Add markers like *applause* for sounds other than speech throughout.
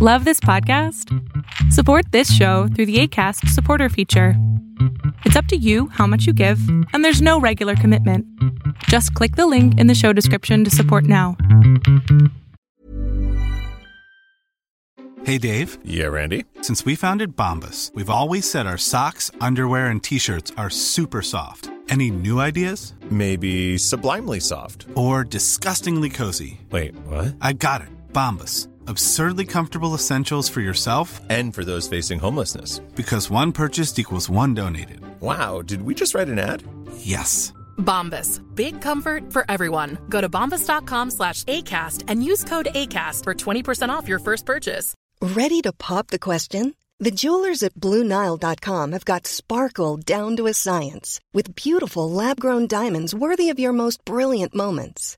Love this podcast? Support this show through the ACAST supporter feature. It's up to you how much you give, and there's no regular commitment. Just click the link in the show description to support now. Hey, Dave. Yeah, Randy. Since we founded Bombus, we've always said our socks, underwear, and t shirts are super soft. Any new ideas? Maybe sublimely soft. Or disgustingly cozy? Wait, what? I got it. Bombus. Absurdly comfortable essentials for yourself And for those facing homelessness. because one purchased equals one donated. Wow, did we just write an ad? Yes. Bombas. Big comfort for everyone. Go to bombas.com slash ACAST and use code ACAST for 20% off your first purchase. Ready to pop the question? The jewelers at BlueNile.com have got sparkle down to a science with beautiful lab grown diamonds worthy of your most brilliant moments.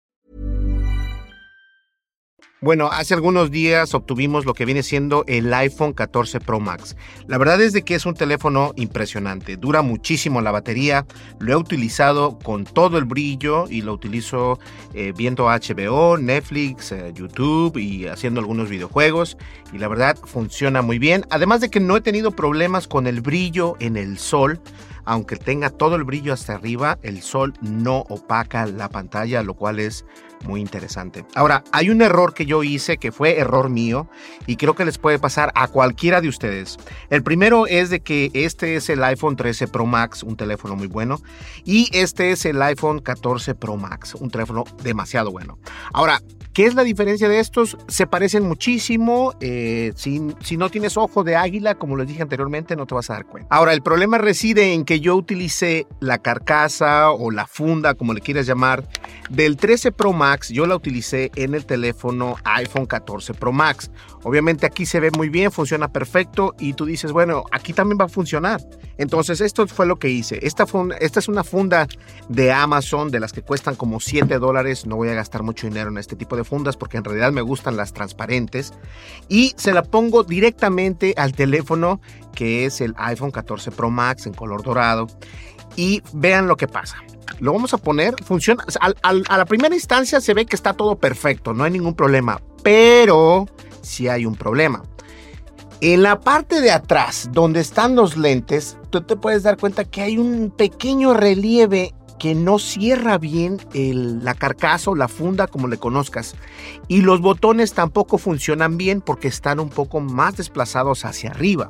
Bueno, hace algunos días obtuvimos lo que viene siendo el iPhone 14 Pro Max. La verdad es de que es un teléfono impresionante, dura muchísimo la batería, lo he utilizado con todo el brillo y lo utilizo eh, viendo HBO, Netflix, eh, YouTube y haciendo algunos videojuegos y la verdad funciona muy bien. Además de que no he tenido problemas con el brillo en el sol. Aunque tenga todo el brillo hasta arriba, el sol no opaca la pantalla, lo cual es muy interesante. Ahora, hay un error que yo hice que fue error mío y creo que les puede pasar a cualquiera de ustedes. El primero es de que este es el iPhone 13 Pro Max, un teléfono muy bueno, y este es el iPhone 14 Pro Max, un teléfono demasiado bueno. Ahora, ¿qué es la diferencia de estos? Se parecen muchísimo. eh, si, si no tienes ojo de águila, como les dije anteriormente, no te vas a dar cuenta. Ahora, el problema reside en que yo utilicé la carcasa o la funda, como le quieras llamar, del 13 Pro Max, yo la utilicé en el teléfono iPhone 14 Pro Max. Obviamente aquí se ve muy bien, funciona perfecto y tú dices, bueno, aquí también va a funcionar. Entonces esto fue lo que hice. Esta, es una funda de Amazon, de las que cuestan como 7 dólares. No voy a gastar mucho dinero en este tipo de fundas porque en realidad me gustan las transparentes. Y se la pongo directamente al teléfono que es el iPhone 14 Pro Max en color dorado. Y vean lo que pasa. Lo vamos a poner, funciona. Al, a la primera instancia se ve que está todo perfecto, no hay ningún problema. Pero sí hay un problema. En la parte de atrás, donde están los lentes, tú te puedes dar cuenta que hay un pequeño relieve que no cierra bien el, la carcasa o la funda como le conozcas. Y los botones tampoco funcionan bien porque están un poco más desplazados hacia arriba.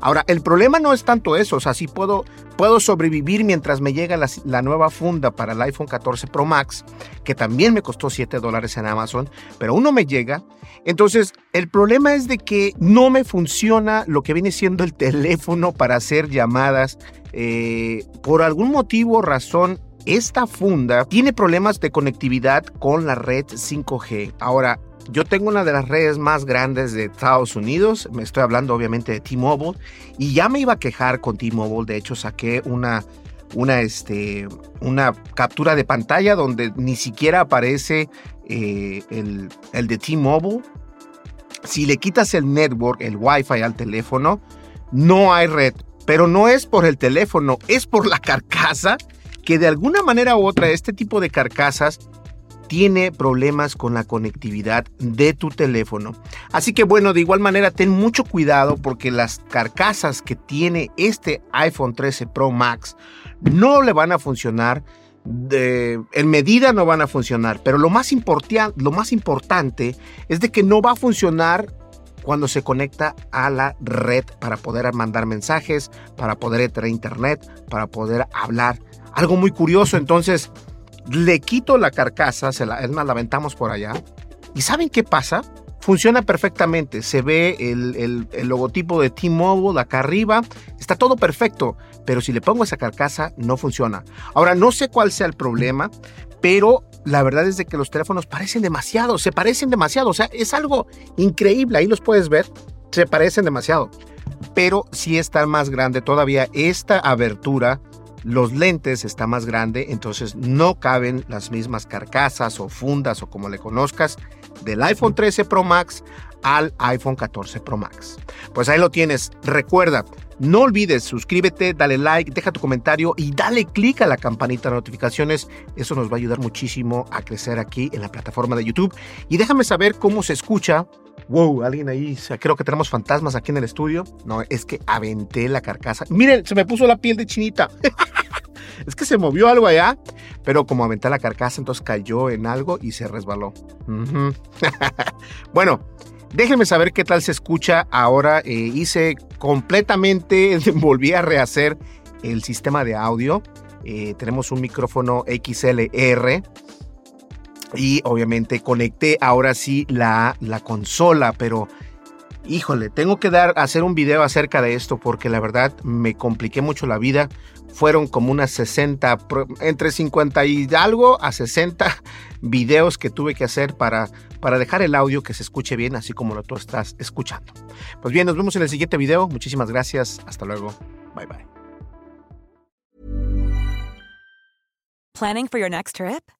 Ahora, el problema no es tanto eso, o sea, sí puedo, puedo sobrevivir mientras me llega la, nueva funda para el iPhone 14 Pro Max, que también me costó 7 dólares en Amazon, pero uno me llega. Entonces, el problema es de que no me funciona lo que viene siendo el teléfono para hacer llamadas. Eh, por algún motivo o razón, esta funda tiene problemas de conectividad con la red 5G. Ahora, yo tengo una de las redes más grandes de Estados Unidos, me estoy hablando obviamente de T-Mobile, y ya me iba a quejar con T-Mobile, de hecho saqué una, una, este, una captura de pantalla donde ni siquiera aparece eh, el, el de T-Mobile. Si le quitas el network, el Wi-Fi al teléfono, no hay red, pero no es por el teléfono, es por la *laughs* carcasa que de alguna manera u otra este tipo de carcasas tiene problemas con la conectividad de tu teléfono. Así que bueno, de igual manera ten mucho cuidado porque las carcasas que tiene este iPhone 13 Pro Max no le van a funcionar. En medida no van a funcionar, pero lo más, lo más importante es de que no va a funcionar cuando se conecta a la red para poder mandar mensajes, para poder entrar a internet, para poder hablar. Algo muy curioso, entonces le quito la carcasa, se la, es más, la aventamos por allá. ¿Y saben qué pasa? Funciona perfectamente. Se ve el, el, logotipo de T-Mobile acá arriba. Está todo perfecto. Pero si le pongo esa carcasa, no funciona. Ahora, no sé cuál sea el problema, pero la verdad es de que los teléfonos parecen demasiado. Se parecen demasiado. O sea, es algo increíble. Ahí los puedes ver. Se parecen demasiado. Pero si está más grande todavía esta abertura los lentes está más grande, entonces no caben las mismas carcasas o fundas o como le conozcas del iPhone 13 Pro Max al iPhone 14 Pro Max. Pues ahí lo tienes. Recuerda, no olvides, suscríbete, dale like, deja tu comentario y dale click a la campanita de notificaciones. Eso nos va a ayudar muchísimo a crecer aquí en la plataforma de YouTube. Y déjame saber cómo se escucha. Wow, alguien ahí, creo que tenemos fantasmas aquí en el estudio. No, es que aventé la carcasa. Miren, se me puso la piel de chinita. *laughs* es que se movió algo allá, pero como aventé la carcasa, entonces cayó en algo y se resbaló. *laughs* bueno, Déjenme saber qué tal se escucha. Ahora eh, hice completamente, *laughs* volví a rehacer el sistema de audio. Eh, tenemos un micrófono XLR y obviamente conecté ahora sí la, la consola, pero híjole, tengo que dar, hacer un video acerca de esto porque la verdad me compliqué mucho la vida. Fueron como unas 60, entre 50 y algo a 60 *laughs* videos que tuve que hacer para, para dejar el audio que se escuche bien, así como lo tú estás escuchando. Pues bien, nos vemos en el siguiente video. Muchísimas gracias. Hasta luego. Bye bye. Planning for your next trip?